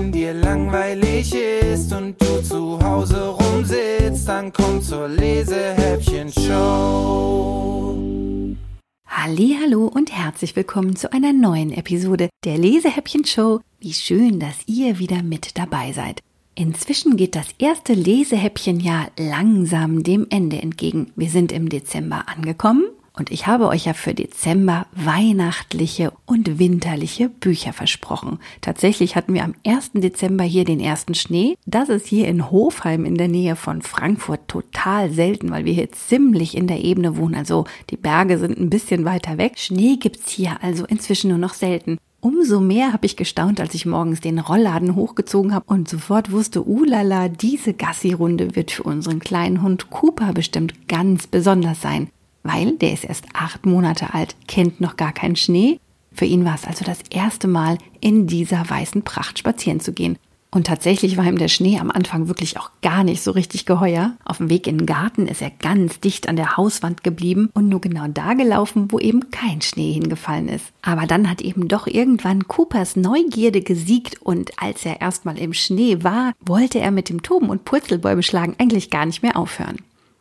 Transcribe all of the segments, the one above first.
wenn dir langweilig ist und du zu Hause rumsitzt, dann komm zur Lesehäppchen-Show. Hallo und herzlich willkommen zu einer neuen Episode der Lesehäppchen-Show. Wie schön, dass ihr wieder mit dabei seid. Inzwischen geht das erste Lesehäppchenjahr langsam dem Ende entgegen. Wir sind im Dezember angekommen und ich habe euch ja für Dezember weihnachtliche und winterliche Bücher versprochen. Tatsächlich hatten wir am 1. Dezember hier den ersten Schnee. Das ist hier in Hofheim in der Nähe von Frankfurt total selten, weil wir hier ziemlich in der Ebene wohnen. Also die Berge sind ein bisschen weiter weg. Schnee gibt's hier also inzwischen nur noch selten. Umso mehr habe ich gestaunt, als ich morgens den Rollladen hochgezogen habe und sofort wusste, ulala, diese Gassi-Runde wird für unseren kleinen Hund Cooper bestimmt ganz besonders sein weil der ist erst acht Monate alt, kennt noch gar keinen Schnee. Für ihn war es also das erste Mal, in dieser weißen Pracht spazieren zu gehen. Und tatsächlich war ihm der Schnee am Anfang wirklich auch gar nicht so richtig geheuer. Auf dem Weg in den Garten ist er ganz dicht an der Hauswand geblieben und nur genau da gelaufen, wo eben kein Schnee hingefallen ist. Aber dann hat eben doch irgendwann Coopers Neugierde gesiegt und als er erstmal im Schnee war, wollte er mit dem Toben und Purzelbäume eigentlich gar nicht mehr aufhören.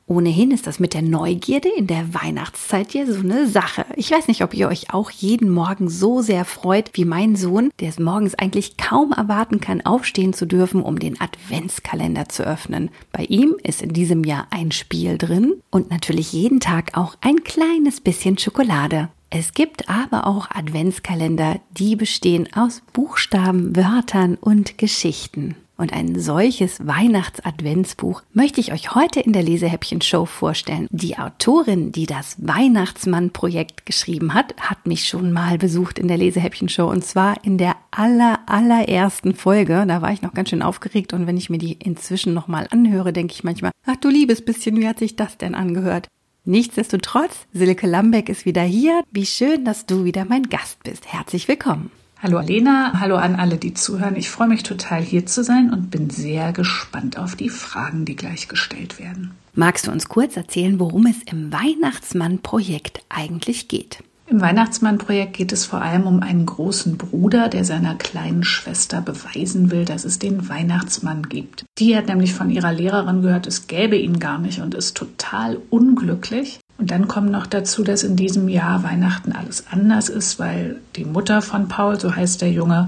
Ohnehin ist das mit der Neugierde in der Weihnachtszeit ja so eine Sache. Ich weiß nicht, ob ihr euch auch jeden Morgen so sehr freut wie mein Sohn, der es morgens eigentlich kaum erwarten kann, aufstehen zu dürfen, um den Adventskalender zu öffnen. Bei ihm ist in diesem Jahr ein Spiel drin und natürlich jeden Tag auch ein kleines bisschen Schokolade. Es gibt aber auch Adventskalender, die bestehen aus Buchstaben, Wörtern und Geschichten. Und ein solches Weihnachts-Adventsbuch möchte ich euch heute in der Lesehäppchen-Show vorstellen. Die Autorin, die das Weihnachtsmann-Projekt geschrieben hat, hat mich schon mal besucht in der Lesehäppchen-Show und zwar in der aller, allerersten Folge. Da war ich noch ganz schön aufgeregt und wenn ich mir die inzwischen nochmal anhöre, denke ich manchmal, ach du liebes bisschen, wie hat sich das denn angehört? Nichtsdestotrotz, Silke Lambeck ist wieder hier. Wie schön, dass du wieder mein Gast bist. Herzlich willkommen. Hallo Alena, hallo an alle, die zuhören. Ich freue mich total hier zu sein und bin sehr gespannt auf die Fragen, die gleich gestellt werden. Magst du uns kurz erzählen, worum es im Weihnachtsmann-Projekt eigentlich geht? Im Weihnachtsmann-Projekt geht es vor allem um einen großen Bruder, der seiner kleinen Schwester beweisen will, dass es den Weihnachtsmann gibt. Die hat nämlich von ihrer Lehrerin gehört, es gäbe ihn gar nicht und ist total unglücklich. Und dann kommt noch dazu, dass in diesem Jahr Weihnachten alles anders ist, weil die Mutter von Paul, so heißt der Junge,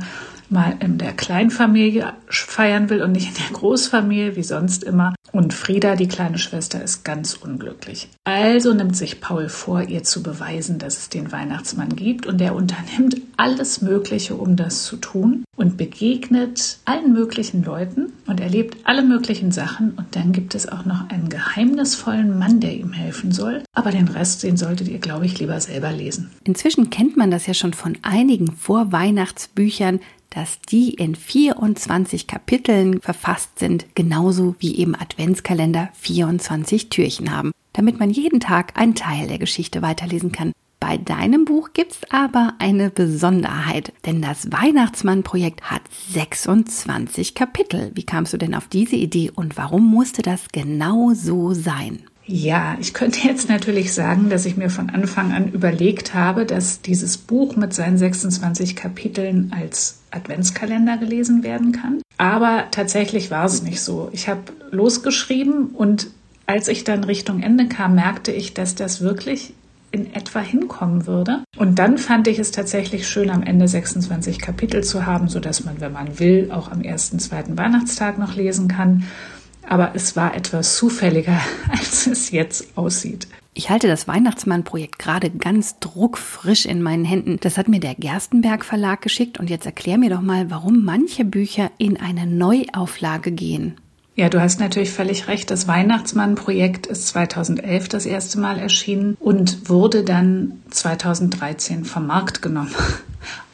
mal in der Kleinfamilie feiern will und nicht in der Großfamilie wie sonst immer. Und Frieda, die kleine Schwester, ist ganz unglücklich. Also nimmt sich Paul vor, ihr zu beweisen, dass es den Weihnachtsmann gibt und er unternimmt alles Mögliche, um das zu tun und begegnet allen möglichen Leuten und erlebt alle möglichen Sachen und dann gibt es auch noch einen geheimnisvollen Mann, der ihm helfen soll. Aber den Rest, den solltet ihr, glaube ich, lieber selber lesen. Inzwischen kennt man das ja schon von einigen Vorweihnachtsbüchern, dass die in 24 Kapiteln verfasst sind, genauso wie eben Adventskalender 24 Türchen haben, damit man jeden Tag einen Teil der Geschichte weiterlesen kann. Bei deinem Buch gibt's aber eine Besonderheit, denn das Weihnachtsmann-Projekt hat 26 Kapitel. Wie kamst du denn auf diese Idee und warum musste das genau so sein? Ja, ich könnte jetzt natürlich sagen, dass ich mir von Anfang an überlegt habe, dass dieses Buch mit seinen 26 Kapiteln als Adventskalender gelesen werden kann. Aber tatsächlich war es nicht so. Ich habe losgeschrieben und als ich dann Richtung Ende kam, merkte ich, dass das wirklich in etwa hinkommen würde. Und dann fand ich es tatsächlich schön, am Ende 26 Kapitel zu haben, sodass man, wenn man will, auch am ersten, zweiten Weihnachtstag noch lesen kann aber es war etwas zufälliger, als es jetzt aussieht. Ich halte das Weihnachtsmann-Projekt gerade ganz druckfrisch in meinen Händen. Das hat mir der Gerstenberg Verlag geschickt und jetzt erklär mir doch mal, warum manche Bücher in eine Neuauflage gehen. Ja, du hast natürlich völlig recht. Das Weihnachtsmann-Projekt ist 2011 das erste Mal erschienen und wurde dann 2013 vom Markt genommen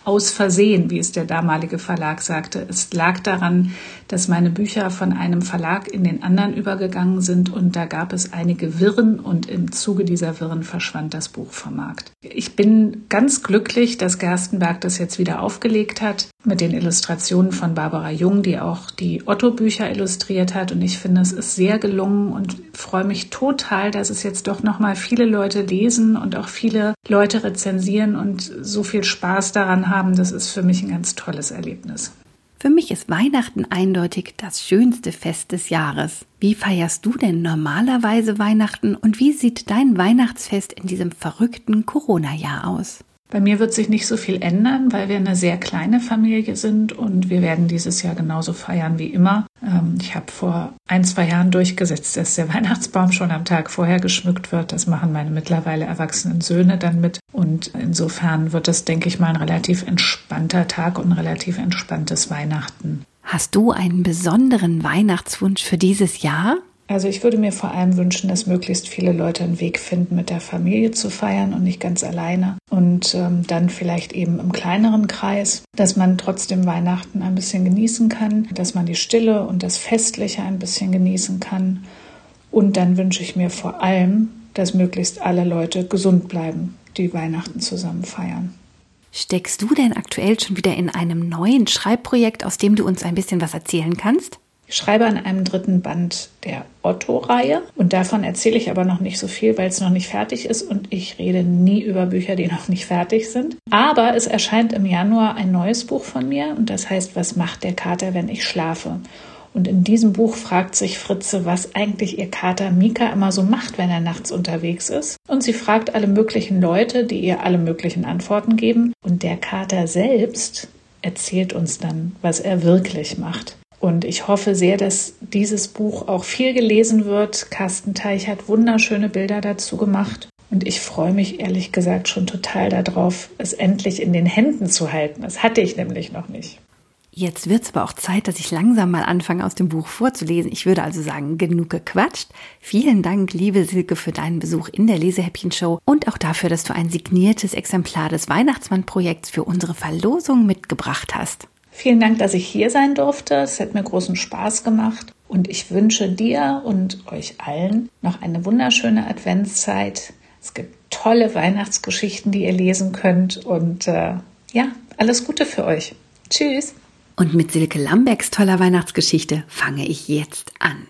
aus Versehen, wie es der damalige Verlag sagte. Es lag daran, dass meine Bücher von einem Verlag in den anderen übergegangen sind und da gab es einige Wirren und im Zuge dieser Wirren verschwand das Buch vom Markt. Ich bin ganz glücklich, dass Gerstenberg das jetzt wieder aufgelegt hat mit den Illustrationen von Barbara Jung, die auch die Otto-Bücher illustriert hat und ich finde, es ist sehr gelungen und freue mich total, dass es jetzt doch noch mal viele Leute lesen und auch viele Leute rezensieren und so viel Spaß daran haben. Das ist für mich ein ganz tolles Erlebnis. Für mich ist Weihnachten eindeutig das schönste Fest des Jahres. Wie feierst du denn normalerweise Weihnachten und wie sieht dein Weihnachtsfest in diesem verrückten Corona-Jahr aus? Bei mir wird sich nicht so viel ändern, weil wir eine sehr kleine Familie sind und wir werden dieses Jahr genauso feiern wie immer. Ähm, ich habe vor ein, zwei Jahren durchgesetzt, dass der Weihnachtsbaum schon am Tag vorher geschmückt wird. Das machen meine mittlerweile erwachsenen Söhne dann mit. Und insofern wird das, denke ich mal, ein relativ entspannter Tag und ein relativ entspanntes Weihnachten. Hast du einen besonderen Weihnachtswunsch für dieses Jahr? Also ich würde mir vor allem wünschen, dass möglichst viele Leute einen Weg finden, mit der Familie zu feiern und nicht ganz alleine. Und ähm, dann vielleicht eben im kleineren Kreis, dass man trotzdem Weihnachten ein bisschen genießen kann, dass man die Stille und das Festliche ein bisschen genießen kann. Und dann wünsche ich mir vor allem, dass möglichst alle Leute gesund bleiben, die Weihnachten zusammen feiern. Steckst du denn aktuell schon wieder in einem neuen Schreibprojekt, aus dem du uns ein bisschen was erzählen kannst? Ich schreibe an einem dritten Band der Otto-Reihe und davon erzähle ich aber noch nicht so viel, weil es noch nicht fertig ist und ich rede nie über Bücher, die noch nicht fertig sind. Aber es erscheint im Januar ein neues Buch von mir und das heißt, was macht der Kater, wenn ich schlafe? Und in diesem Buch fragt sich Fritze, was eigentlich ihr Kater Mika immer so macht, wenn er nachts unterwegs ist. Und sie fragt alle möglichen Leute, die ihr alle möglichen Antworten geben. Und der Kater selbst erzählt uns dann, was er wirklich macht. Und ich hoffe sehr, dass dieses Buch auch viel gelesen wird. Carsten Teich hat wunderschöne Bilder dazu gemacht. Und ich freue mich ehrlich gesagt schon total darauf, es endlich in den Händen zu halten. Das hatte ich nämlich noch nicht. Jetzt wird es aber auch Zeit, dass ich langsam mal anfange, aus dem Buch vorzulesen. Ich würde also sagen, genug gequatscht. Vielen Dank, liebe Silke, für deinen Besuch in der Lesehäppchen-Show und auch dafür, dass du ein signiertes Exemplar des Weihnachtsmann-Projekts für unsere Verlosung mitgebracht hast. Vielen Dank, dass ich hier sein durfte. Es hat mir großen Spaß gemacht. Und ich wünsche dir und euch allen noch eine wunderschöne Adventszeit. Es gibt tolle Weihnachtsgeschichten, die ihr lesen könnt. Und äh, ja, alles Gute für euch. Tschüss. Und mit Silke Lambergs toller Weihnachtsgeschichte fange ich jetzt an.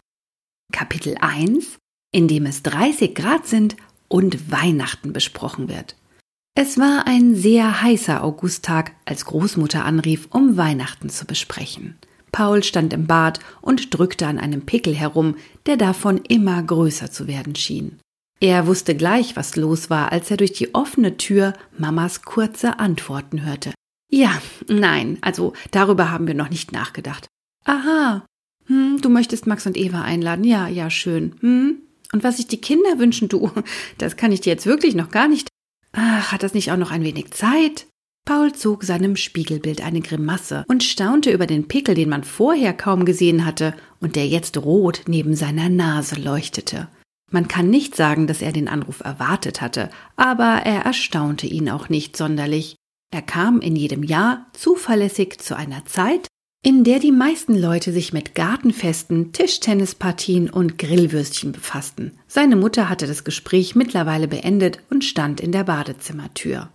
Kapitel 1, in dem es 30 Grad sind und Weihnachten besprochen wird. Es war ein sehr heißer Augusttag, als Großmutter anrief, um Weihnachten zu besprechen. Paul stand im Bad und drückte an einem Pickel herum, der davon immer größer zu werden schien. Er wusste gleich, was los war, als er durch die offene Tür Mamas kurze Antworten hörte. Ja, nein, also darüber haben wir noch nicht nachgedacht. Aha. Hm, du möchtest Max und Eva einladen. Ja, ja, schön. Hm? Und was sich die Kinder wünschen, du, das kann ich dir jetzt wirklich noch gar nicht. Ach, hat das nicht auch noch ein wenig Zeit? Paul zog seinem Spiegelbild eine Grimasse und staunte über den Pickel, den man vorher kaum gesehen hatte und der jetzt rot neben seiner Nase leuchtete. Man kann nicht sagen, dass er den Anruf erwartet hatte, aber er erstaunte ihn auch nicht sonderlich. Er kam in jedem Jahr zuverlässig zu einer Zeit, in der die meisten Leute sich mit Gartenfesten, Tischtennispartien und Grillwürstchen befassten. Seine Mutter hatte das Gespräch mittlerweile beendet und stand in der Badezimmertür.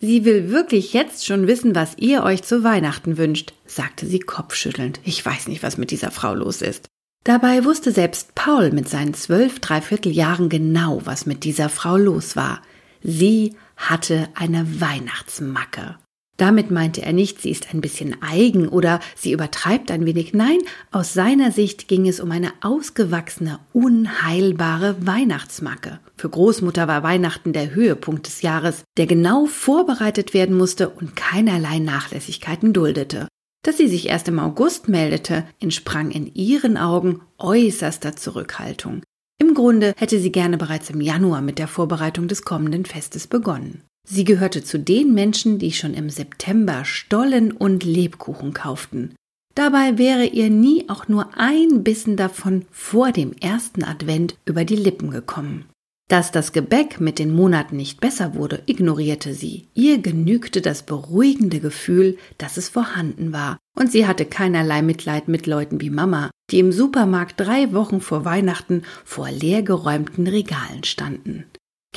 Sie will wirklich jetzt schon wissen, was ihr euch zu Weihnachten wünscht, sagte sie kopfschüttelnd. Ich weiß nicht, was mit dieser Frau los ist. Dabei wusste selbst Paul mit seinen zwölf Dreivierteljahren genau, was mit dieser Frau los war. Sie hatte eine Weihnachtsmacke. Damit meinte er nicht, sie ist ein bisschen eigen oder sie übertreibt ein wenig. Nein, aus seiner Sicht ging es um eine ausgewachsene, unheilbare Weihnachtsmacke. Für Großmutter war Weihnachten der Höhepunkt des Jahres, der genau vorbereitet werden musste und keinerlei Nachlässigkeiten duldete. Dass sie sich erst im August meldete, entsprang in ihren Augen äußerster Zurückhaltung. Im Grunde hätte sie gerne bereits im Januar mit der Vorbereitung des kommenden Festes begonnen. Sie gehörte zu den Menschen, die schon im September Stollen und Lebkuchen kauften. Dabei wäre ihr nie auch nur ein Bissen davon vor dem ersten Advent über die Lippen gekommen. Dass das Gebäck mit den Monaten nicht besser wurde, ignorierte sie. Ihr genügte das beruhigende Gefühl, dass es vorhanden war, und sie hatte keinerlei Mitleid mit Leuten wie Mama, die im Supermarkt drei Wochen vor Weihnachten vor leergeräumten Regalen standen.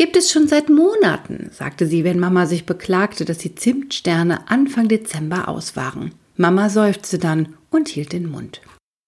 Gibt es schon seit Monaten, sagte sie, wenn Mama sich beklagte, dass die Zimtsterne Anfang Dezember aus waren. Mama seufzte dann und hielt den Mund.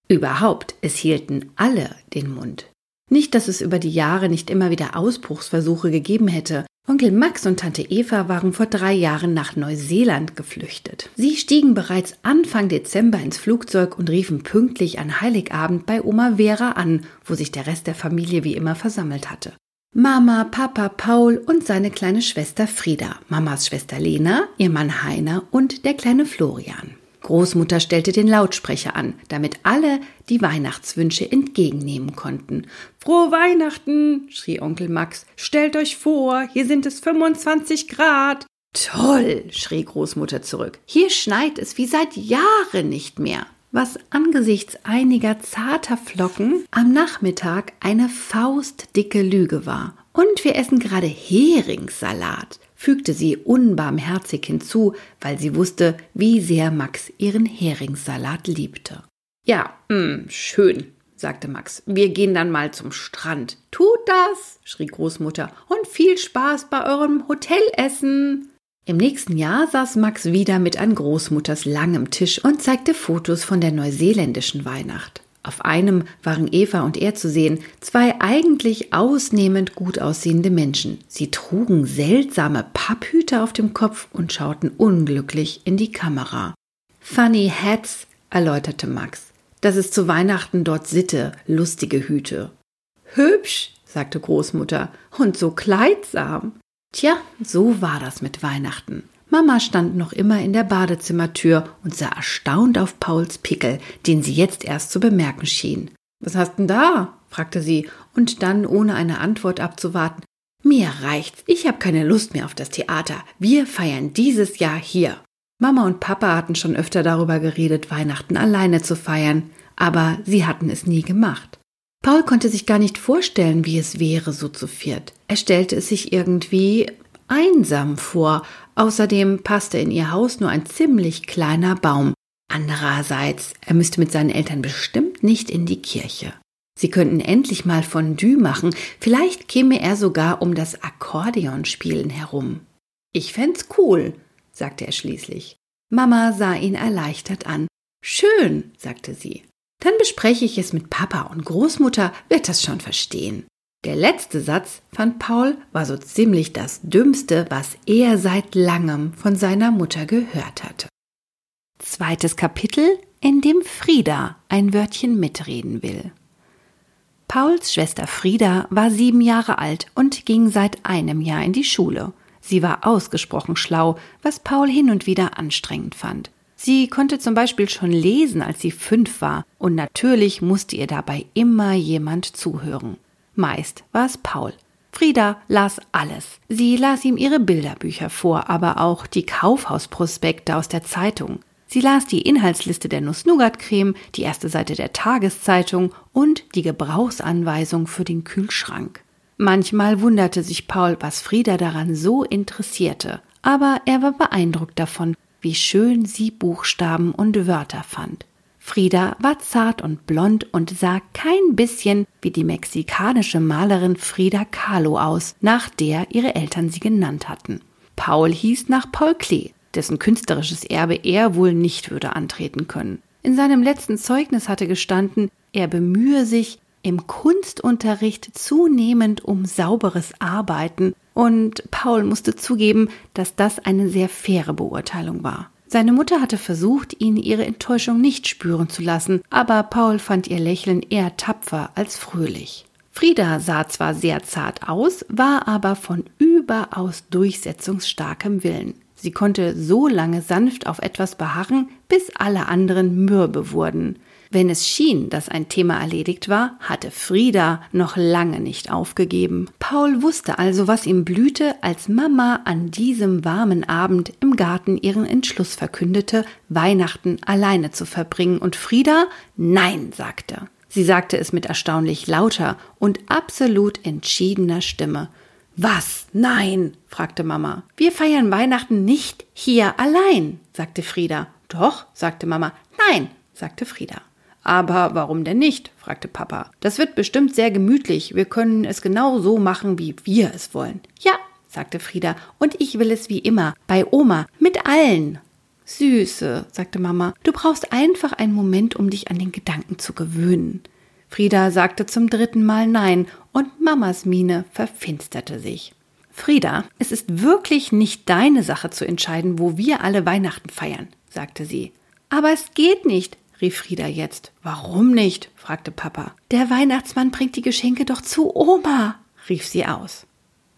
Überhaupt, es hielten alle den Mund. Nicht, dass es über die Jahre nicht immer wieder Ausbruchsversuche gegeben hätte, Onkel Max und Tante Eva waren vor drei Jahren nach Neuseeland geflüchtet. Sie stiegen bereits Anfang Dezember ins Flugzeug und riefen pünktlich an Heiligabend bei Oma Vera an, wo sich der Rest der Familie wie immer versammelt hatte. Mama, Papa Paul und seine kleine Schwester Frieda, Mamas Schwester Lena, ihr Mann Heiner und der kleine Florian. Großmutter stellte den Lautsprecher an, damit alle die Weihnachtswünsche entgegennehmen konnten. Frohe Weihnachten, schrie Onkel Max. Stellt euch vor, hier sind es 25 Grad. Toll, schrie Großmutter zurück. Hier schneit es wie seit Jahren nicht mehr. Was angesichts einiger zarter Flocken am Nachmittag eine faustdicke Lüge war. Und wir essen gerade Heringssalat fügte sie unbarmherzig hinzu, weil sie wusste, wie sehr Max ihren Heringssalat liebte. Ja, mh, hm, schön, sagte Max. Wir gehen dann mal zum Strand. Tut das, schrie Großmutter, und viel Spaß bei eurem Hotelessen. Im nächsten Jahr saß Max wieder mit an Großmutters langem Tisch und zeigte Fotos von der neuseeländischen Weihnacht. Auf einem waren Eva und er zu sehen, zwei eigentlich ausnehmend gut aussehende Menschen. Sie trugen seltsame Papphüte auf dem Kopf und schauten unglücklich in die Kamera. Funny Hats, erläuterte Max. Das ist zu Weihnachten dort Sitte, lustige Hüte. Hübsch, sagte Großmutter, und so kleidsam. Tja, so war das mit Weihnachten. Mama stand noch immer in der Badezimmertür und sah erstaunt auf Pauls Pickel, den sie jetzt erst zu bemerken schien. Was hast denn da? fragte sie, und dann, ohne eine Antwort abzuwarten, mir reicht's, ich habe keine Lust mehr auf das Theater. Wir feiern dieses Jahr hier. Mama und Papa hatten schon öfter darüber geredet, Weihnachten alleine zu feiern, aber sie hatten es nie gemacht. Paul konnte sich gar nicht vorstellen, wie es wäre, so zu viert. Er stellte es sich irgendwie einsam vor, außerdem passte in ihr Haus nur ein ziemlich kleiner Baum. Andererseits, er müsste mit seinen Eltern bestimmt nicht in die Kirche. Sie könnten endlich mal Fondue machen, vielleicht käme er sogar um das Akkordeonspielen herum. Ich fänd's cool, sagte er schließlich. Mama sah ihn erleichtert an. Schön, sagte sie. Dann bespreche ich es mit Papa und Großmutter wird das schon verstehen. Der letzte Satz, fand Paul, war so ziemlich das Dümmste, was er seit langem von seiner Mutter gehört hatte. Zweites Kapitel, in dem Frieda ein Wörtchen mitreden will. Pauls Schwester Frieda war sieben Jahre alt und ging seit einem Jahr in die Schule. Sie war ausgesprochen schlau, was Paul hin und wieder anstrengend fand. Sie konnte zum Beispiel schon lesen, als sie fünf war, und natürlich musste ihr dabei immer jemand zuhören. Meist war es Paul. Frieda las alles. Sie las ihm ihre Bilderbücher vor, aber auch die Kaufhausprospekte aus der Zeitung. Sie las die Inhaltsliste der Nuss-Nougat-Creme, die erste Seite der Tageszeitung und die Gebrauchsanweisung für den Kühlschrank. Manchmal wunderte sich Paul, was Frieda daran so interessierte, aber er war beeindruckt davon, wie schön sie Buchstaben und Wörter fand. Frieda war zart und blond und sah kein bisschen wie die mexikanische Malerin Frida Kahlo aus, nach der ihre Eltern sie genannt hatten. Paul hieß nach Paul Klee, dessen künstlerisches Erbe er wohl nicht würde antreten können. In seinem letzten Zeugnis hatte gestanden, er bemühe sich im Kunstunterricht zunehmend um sauberes Arbeiten, und Paul musste zugeben, dass das eine sehr faire Beurteilung war. Seine Mutter hatte versucht, ihn ihre Enttäuschung nicht spüren zu lassen, aber Paul fand ihr Lächeln eher tapfer als fröhlich. Frieda sah zwar sehr zart aus, war aber von überaus durchsetzungsstarkem Willen. Sie konnte so lange sanft auf etwas beharren, bis alle anderen mürbe wurden. Wenn es schien, dass ein Thema erledigt war, hatte Frieda noch lange nicht aufgegeben. Paul wusste also, was ihm blühte, als Mama an diesem warmen Abend im Garten ihren Entschluss verkündete, Weihnachten alleine zu verbringen und Frieda Nein sagte. Sie sagte es mit erstaunlich lauter und absolut entschiedener Stimme. Was? Nein? fragte Mama. Wir feiern Weihnachten nicht hier allein, sagte Frieda. Doch, sagte Mama. Nein, sagte Frieda. Aber warum denn nicht? fragte Papa. Das wird bestimmt sehr gemütlich. Wir können es genau so machen, wie wir es wollen. Ja, sagte Frieda, und ich will es wie immer, bei Oma, mit allen. Süße, sagte Mama, du brauchst einfach einen Moment, um dich an den Gedanken zu gewöhnen. Frieda sagte zum dritten Mal Nein, und Mamas Miene verfinsterte sich. Frieda, es ist wirklich nicht deine Sache zu entscheiden, wo wir alle Weihnachten feiern, sagte sie. Aber es geht nicht, rief Frieda jetzt. Warum nicht? fragte Papa. Der Weihnachtsmann bringt die Geschenke doch zu Oma, rief sie aus.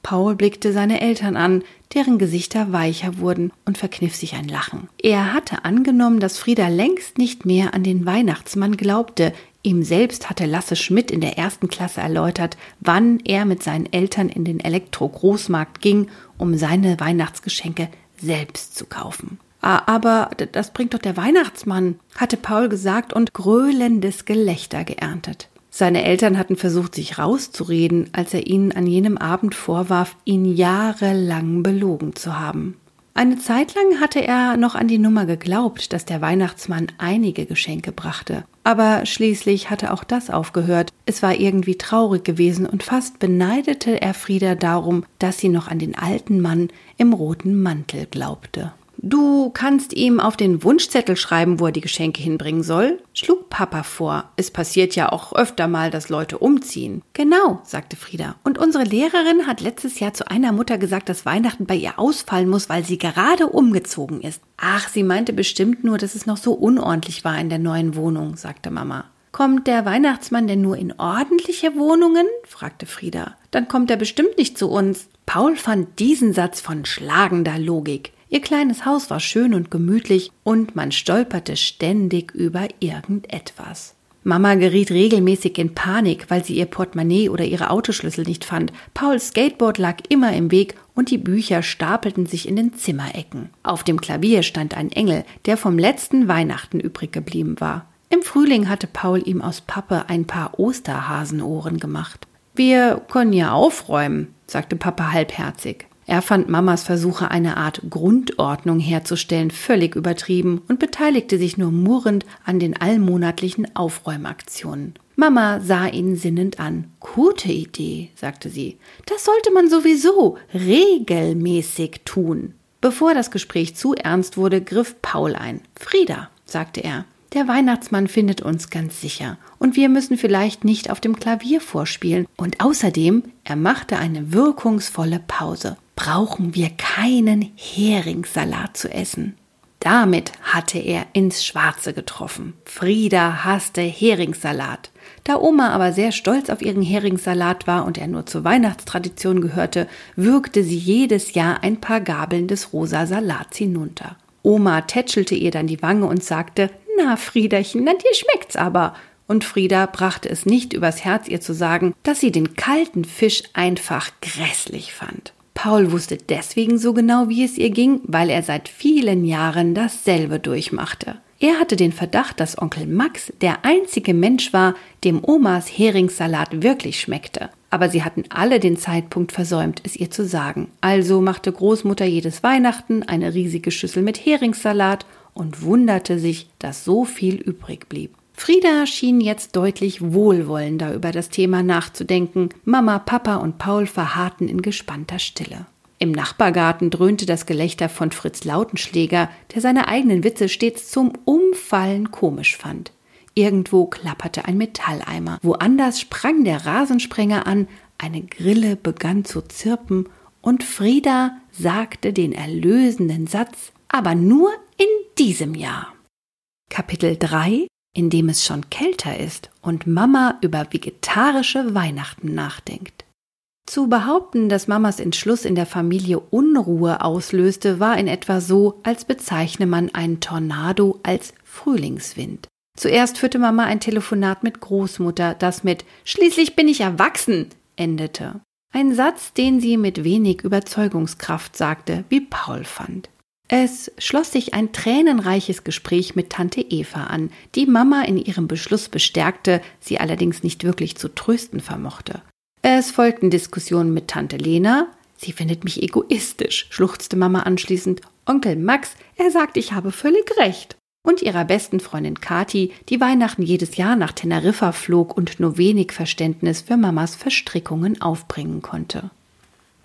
Paul blickte seine Eltern an, deren Gesichter weicher wurden und verkniff sich ein Lachen. Er hatte angenommen, dass Frieda längst nicht mehr an den Weihnachtsmann glaubte. Ihm selbst hatte Lasse Schmidt in der ersten Klasse erläutert, wann er mit seinen Eltern in den Elektro-Großmarkt ging, um seine Weihnachtsgeschenke selbst zu kaufen. Ah, aber das bringt doch der Weihnachtsmann, hatte Paul gesagt und gröhlendes Gelächter geerntet. Seine Eltern hatten versucht, sich rauszureden, als er ihnen an jenem Abend vorwarf, ihn jahrelang belogen zu haben. Eine Zeit lang hatte er noch an die Nummer geglaubt, dass der Weihnachtsmann einige Geschenke brachte. Aber schließlich hatte auch das aufgehört. Es war irgendwie traurig gewesen und fast beneidete er Frieda darum, dass sie noch an den alten Mann im roten Mantel glaubte. Du kannst ihm auf den Wunschzettel schreiben, wo er die Geschenke hinbringen soll, schlug Papa vor. Es passiert ja auch öfter mal, dass Leute umziehen. Genau, sagte Frieda. Und unsere Lehrerin hat letztes Jahr zu einer Mutter gesagt, dass Weihnachten bei ihr ausfallen muss, weil sie gerade umgezogen ist. Ach, sie meinte bestimmt nur, dass es noch so unordentlich war in der neuen Wohnung, sagte Mama. Kommt der Weihnachtsmann denn nur in ordentliche Wohnungen? fragte Frieda. Dann kommt er bestimmt nicht zu uns. Paul fand diesen Satz von schlagender Logik. Ihr kleines Haus war schön und gemütlich und man stolperte ständig über irgendetwas. Mama geriet regelmäßig in Panik, weil sie ihr Portemonnaie oder ihre Autoschlüssel nicht fand. Pauls Skateboard lag immer im Weg und die Bücher stapelten sich in den Zimmerecken. Auf dem Klavier stand ein Engel, der vom letzten Weihnachten übrig geblieben war. Im Frühling hatte Paul ihm aus Pappe ein paar Osterhasenohren gemacht. Wir können ja aufräumen, sagte Papa halbherzig. Er fand Mamas Versuche, eine Art Grundordnung herzustellen, völlig übertrieben und beteiligte sich nur murrend an den allmonatlichen Aufräumaktionen. Mama sah ihn sinnend an. Gute Idee, sagte sie. Das sollte man sowieso regelmäßig tun. Bevor das Gespräch zu ernst wurde, griff Paul ein. Frieda, sagte er, der Weihnachtsmann findet uns ganz sicher und wir müssen vielleicht nicht auf dem Klavier vorspielen. Und außerdem, er machte eine wirkungsvolle Pause, brauchen wir keinen Heringssalat zu essen. Damit hatte er ins Schwarze getroffen. Frieda hasste Heringssalat. Da Oma aber sehr stolz auf ihren Heringssalat war und er nur zur Weihnachtstradition gehörte, würgte sie jedes Jahr ein paar Gabeln des rosa Salats hinunter. Oma tätschelte ihr dann die Wange und sagte, na, Friederchen, na dir schmeckt's aber. Und Frieda brachte es nicht übers Herz, ihr zu sagen, dass sie den kalten Fisch einfach grässlich fand. Paul wusste deswegen so genau, wie es ihr ging, weil er seit vielen Jahren dasselbe durchmachte. Er hatte den Verdacht, dass Onkel Max der einzige Mensch war, dem Omas Heringssalat wirklich schmeckte. Aber sie hatten alle den Zeitpunkt versäumt, es ihr zu sagen. Also machte Großmutter jedes Weihnachten eine riesige Schüssel mit Heringssalat und wunderte sich, dass so viel übrig blieb. Frieda schien jetzt deutlich wohlwollender über das Thema nachzudenken. Mama, Papa und Paul verharrten in gespannter Stille. Im Nachbargarten dröhnte das Gelächter von Fritz Lautenschläger, der seine eigenen Witze stets zum Umfallen komisch fand. Irgendwo klapperte ein Metalleimer, woanders sprang der Rasensprenger an, eine Grille begann zu zirpen und Frieda sagte den erlösenden Satz, aber nur in diesem Jahr. Kapitel 3 in dem es schon kälter ist und Mama über vegetarische Weihnachten nachdenkt. Zu behaupten, dass Mamas Entschluss in der Familie Unruhe auslöste, war in etwa so, als bezeichne man einen Tornado als Frühlingswind. Zuerst führte Mama ein Telefonat mit Großmutter, das mit Schließlich bin ich erwachsen endete. Ein Satz, den sie mit wenig Überzeugungskraft sagte, wie Paul fand. Es schloss sich ein tränenreiches Gespräch mit Tante Eva an, die Mama in ihrem Beschluss bestärkte, sie allerdings nicht wirklich zu trösten vermochte. Es folgten Diskussionen mit Tante Lena. Sie findet mich egoistisch, schluchzte Mama anschließend. Onkel Max, er sagt, ich habe völlig recht. Und ihrer besten Freundin Kathi, die Weihnachten jedes Jahr nach Teneriffa flog und nur wenig Verständnis für Mamas Verstrickungen aufbringen konnte.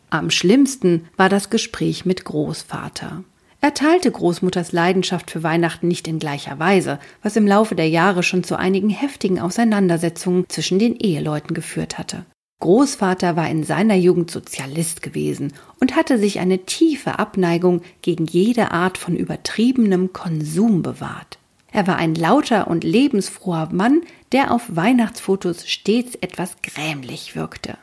Am schlimmsten war das Gespräch mit Großvater. Er teilte Großmutters Leidenschaft für Weihnachten nicht in gleicher Weise, was im Laufe der Jahre schon zu einigen heftigen Auseinandersetzungen zwischen den Eheleuten geführt hatte. Großvater war in seiner Jugend Sozialist gewesen und hatte sich eine tiefe Abneigung gegen jede Art von übertriebenem Konsum bewahrt. Er war ein lauter und lebensfroher Mann, der auf Weihnachtsfotos stets etwas grämlich wirkte.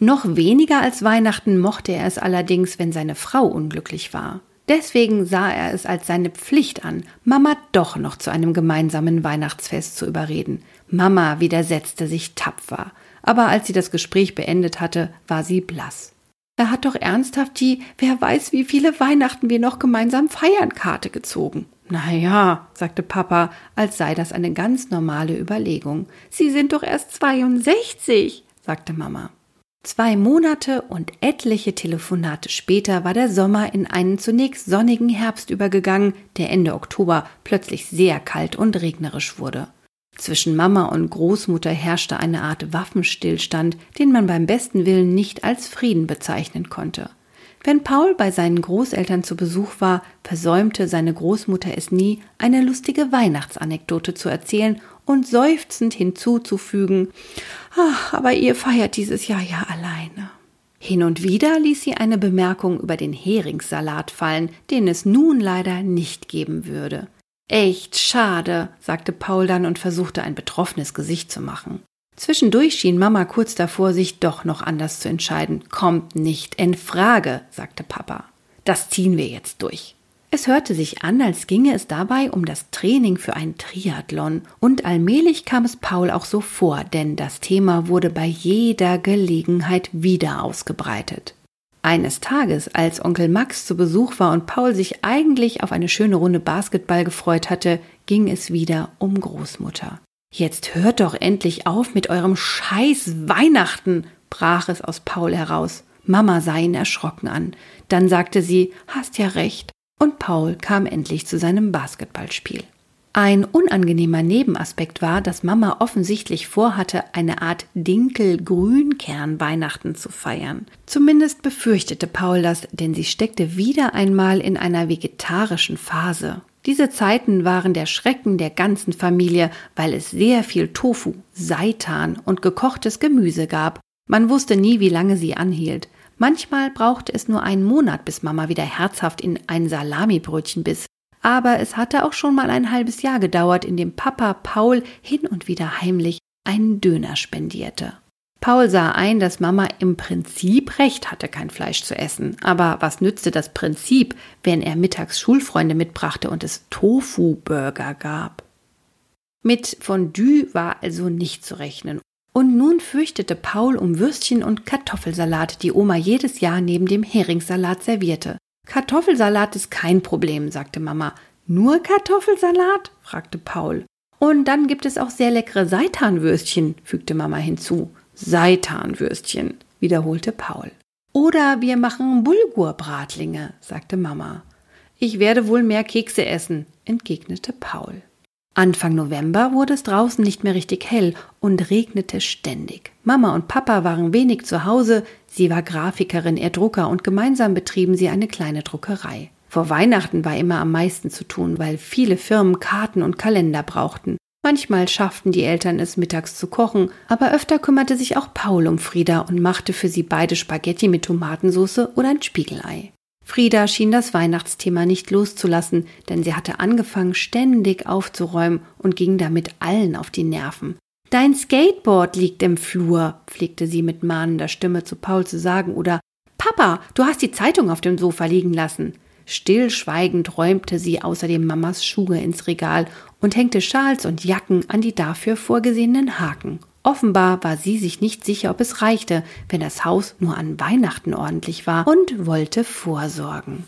Noch weniger als Weihnachten mochte er es allerdings, wenn seine Frau unglücklich war. Deswegen sah er es als seine Pflicht an, Mama doch noch zu einem gemeinsamen Weihnachtsfest zu überreden. Mama widersetzte sich tapfer, aber als sie das Gespräch beendet hatte, war sie blass. Er hat doch ernsthaft die, wer weiß, wie viele Weihnachten wir noch gemeinsam feiern, Karte gezogen. Na ja, sagte Papa, als sei das eine ganz normale Überlegung. Sie sind doch erst 62, sagte Mama. Zwei Monate und etliche Telefonate später war der Sommer in einen zunächst sonnigen Herbst übergegangen, der Ende Oktober plötzlich sehr kalt und regnerisch wurde. Zwischen Mama und Großmutter herrschte eine Art Waffenstillstand, den man beim besten Willen nicht als Frieden bezeichnen konnte. Wenn Paul bei seinen Großeltern zu Besuch war, versäumte seine Großmutter es nie, eine lustige Weihnachtsanekdote zu erzählen und seufzend hinzuzufügen, ach, aber ihr feiert dieses Jahr ja alleine. Hin und wieder ließ sie eine Bemerkung über den Heringssalat fallen, den es nun leider nicht geben würde. Echt schade, sagte Paul dann und versuchte ein betroffenes Gesicht zu machen. Zwischendurch schien Mama kurz davor, sich doch noch anders zu entscheiden. Kommt nicht in Frage, sagte Papa. Das ziehen wir jetzt durch. Es hörte sich an, als ginge es dabei um das Training für ein Triathlon, und allmählich kam es Paul auch so vor, denn das Thema wurde bei jeder Gelegenheit wieder ausgebreitet. Eines Tages, als Onkel Max zu Besuch war und Paul sich eigentlich auf eine schöne Runde Basketball gefreut hatte, ging es wieder um Großmutter. Jetzt hört doch endlich auf mit eurem Scheiß Weihnachten, brach es aus Paul heraus. Mama sah ihn erschrocken an. Dann sagte sie, hast ja recht. Und Paul kam endlich zu seinem Basketballspiel. Ein unangenehmer Nebenaspekt war, dass Mama offensichtlich vorhatte, eine Art Dinkel-Grünkern-Weihnachten zu feiern. Zumindest befürchtete Paul das, denn sie steckte wieder einmal in einer vegetarischen Phase. Diese Zeiten waren der Schrecken der ganzen Familie, weil es sehr viel Tofu, Seitan und gekochtes Gemüse gab. Man wusste nie, wie lange sie anhielt. Manchmal brauchte es nur einen Monat, bis Mama wieder herzhaft in ein Salamibrötchen biss. Aber es hatte auch schon mal ein halbes Jahr gedauert, in dem Papa Paul hin und wieder heimlich einen Döner spendierte. Paul sah ein, dass Mama im Prinzip recht hatte, kein Fleisch zu essen. Aber was nützte das Prinzip, wenn er mittags Schulfreunde mitbrachte und es Tofu-Burger gab? Mit Fondue war also nicht zu rechnen. Und nun fürchtete Paul um Würstchen und Kartoffelsalat, die Oma jedes Jahr neben dem Heringssalat servierte. Kartoffelsalat ist kein Problem, sagte Mama. Nur Kartoffelsalat? fragte Paul. Und dann gibt es auch sehr leckere Seitanwürstchen, fügte Mama hinzu. Seitanwürstchen, wiederholte Paul. Oder wir machen Bulgurbratlinge, sagte Mama. Ich werde wohl mehr Kekse essen, entgegnete Paul. Anfang November wurde es draußen nicht mehr richtig hell und regnete ständig. Mama und Papa waren wenig zu Hause, sie war Grafikerin, er Drucker und gemeinsam betrieben sie eine kleine Druckerei. Vor Weihnachten war immer am meisten zu tun, weil viele Firmen Karten und Kalender brauchten. Manchmal schafften die Eltern es, mittags zu kochen, aber öfter kümmerte sich auch Paul um Frieda und machte für sie beide Spaghetti mit Tomatensauce oder ein Spiegelei. Frieda schien das Weihnachtsthema nicht loszulassen, denn sie hatte angefangen, ständig aufzuräumen und ging damit allen auf die Nerven. Dein Skateboard liegt im Flur, pflegte sie mit mahnender Stimme zu Paul zu sagen, oder Papa, du hast die Zeitung auf dem Sofa liegen lassen. Stillschweigend räumte sie außerdem Mamas Schuhe ins Regal und hängte Schals und Jacken an die dafür vorgesehenen Haken. Offenbar war sie sich nicht sicher, ob es reichte, wenn das Haus nur an Weihnachten ordentlich war und wollte vorsorgen.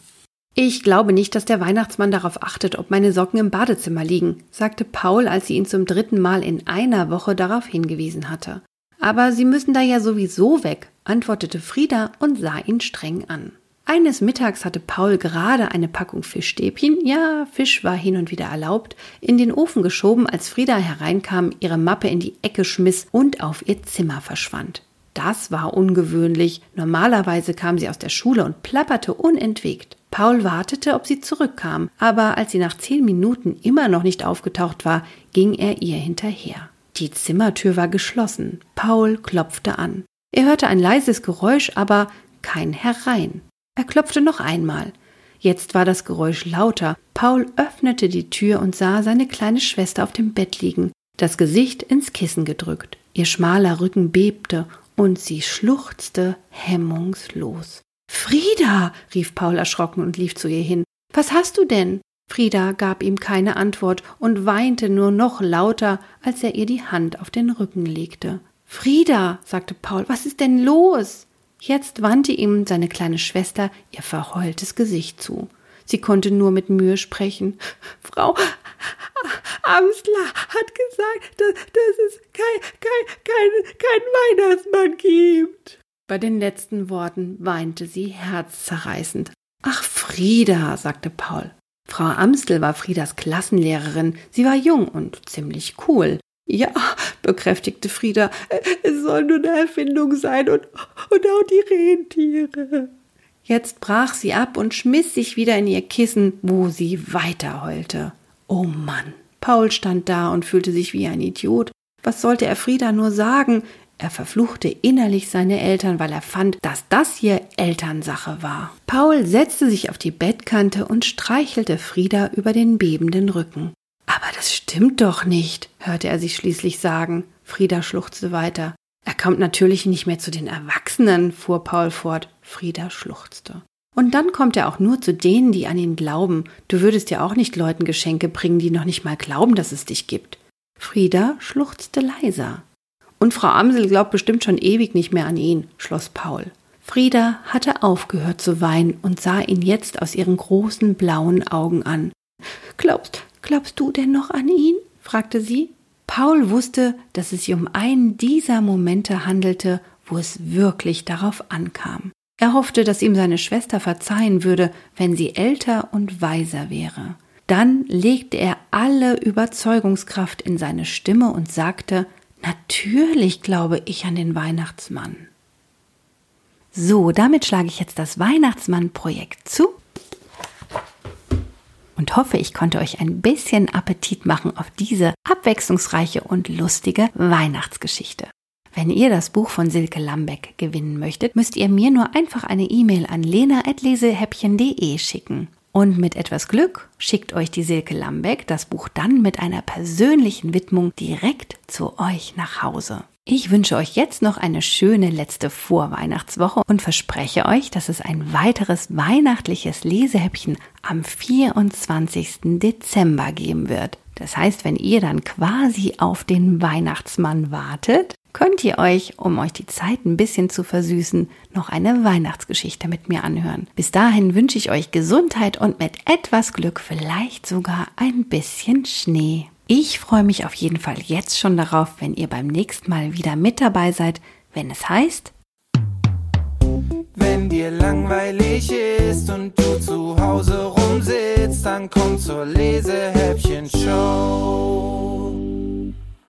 Ich glaube nicht, dass der Weihnachtsmann darauf achtet, ob meine Socken im Badezimmer liegen, sagte Paul, als sie ihn zum dritten Mal in einer Woche darauf hingewiesen hatte. Aber Sie müssen da ja sowieso weg, antwortete Frieda und sah ihn streng an. Eines Mittags hatte Paul gerade eine Packung Fischstäbchen, ja, Fisch war hin und wieder erlaubt, in den Ofen geschoben, als Frieda hereinkam, ihre Mappe in die Ecke schmiss und auf ihr Zimmer verschwand. Das war ungewöhnlich. Normalerweise kam sie aus der Schule und plapperte unentwegt. Paul wartete, ob sie zurückkam, aber als sie nach zehn Minuten immer noch nicht aufgetaucht war, ging er ihr hinterher. Die Zimmertür war geschlossen. Paul klopfte an. Er hörte ein leises Geräusch, aber kein Herein. Er klopfte noch einmal. Jetzt war das Geräusch lauter. Paul öffnete die Tür und sah seine kleine Schwester auf dem Bett liegen, das Gesicht ins Kissen gedrückt. Ihr schmaler Rücken bebte und sie schluchzte hemmungslos. Frieda, rief Paul erschrocken und lief zu ihr hin. Was hast du denn? Frieda gab ihm keine Antwort und weinte nur noch lauter, als er ihr die Hand auf den Rücken legte. Frieda, sagte Paul, was ist denn los? Jetzt wandte ihm seine kleine Schwester ihr verheultes Gesicht zu. Sie konnte nur mit Mühe sprechen. Frau Amsler hat gesagt, dass, dass es kein, kein, kein, kein Weihnachtsmann gibt. Bei den letzten Worten weinte sie herzzerreißend. Ach, Frieda, sagte Paul. Frau Amstel war Friedas Klassenlehrerin. Sie war jung und ziemlich cool. Ja, bekräftigte Frieda, es soll nur eine Erfindung sein und, und auch die Rentiere. Jetzt brach sie ab und schmiss sich wieder in ihr Kissen, wo sie weiter heulte. Oh Mann. Paul stand da und fühlte sich wie ein Idiot. Was sollte er Frieda nur sagen? Er verfluchte innerlich seine Eltern, weil er fand, dass das hier Elternsache war. Paul setzte sich auf die Bettkante und streichelte Frieda über den bebenden Rücken. Aber das stimmt doch nicht, hörte er sich schließlich sagen. Frieda schluchzte weiter. Er kommt natürlich nicht mehr zu den Erwachsenen, fuhr Paul fort. Frieda schluchzte. Und dann kommt er auch nur zu denen, die an ihn glauben. Du würdest ja auch nicht Leuten Geschenke bringen, die noch nicht mal glauben, dass es dich gibt. Frieda schluchzte leiser. Und Frau Amsel glaubt bestimmt schon ewig nicht mehr an ihn, schloss Paul. Frieda hatte aufgehört zu weinen und sah ihn jetzt aus ihren großen blauen Augen an. Glaubst, glaubst du denn noch an ihn? fragte sie. Paul wusste, dass es sich um einen dieser Momente handelte, wo es wirklich darauf ankam. Er hoffte, dass ihm seine Schwester verzeihen würde, wenn sie älter und weiser wäre. Dann legte er alle Überzeugungskraft in seine Stimme und sagte Natürlich glaube ich an den Weihnachtsmann. So, damit schlage ich jetzt das Weihnachtsmann-Projekt zu und hoffe, ich konnte euch ein bisschen Appetit machen auf diese abwechslungsreiche und lustige Weihnachtsgeschichte. Wenn ihr das Buch von Silke Lambeck gewinnen möchtet, müsst ihr mir nur einfach eine E-Mail an lena.lesehäppchen.de schicken. Und mit etwas Glück schickt euch die Silke Lambeck das Buch dann mit einer persönlichen Widmung direkt zu euch nach Hause. Ich wünsche euch jetzt noch eine schöne letzte Vorweihnachtswoche und verspreche euch, dass es ein weiteres weihnachtliches Lesehäppchen am 24. Dezember geben wird. Das heißt, wenn ihr dann quasi auf den Weihnachtsmann wartet, könnt ihr euch, um euch die Zeit ein bisschen zu versüßen, noch eine Weihnachtsgeschichte mit mir anhören. Bis dahin wünsche ich euch Gesundheit und mit etwas Glück vielleicht sogar ein bisschen Schnee. Ich freue mich auf jeden Fall jetzt schon darauf, wenn ihr beim nächsten Mal wieder mit dabei seid, wenn es heißt, wenn dir langweilig ist und du zu Hause rumsitzt, dann komm zur Lesehäppchen Show.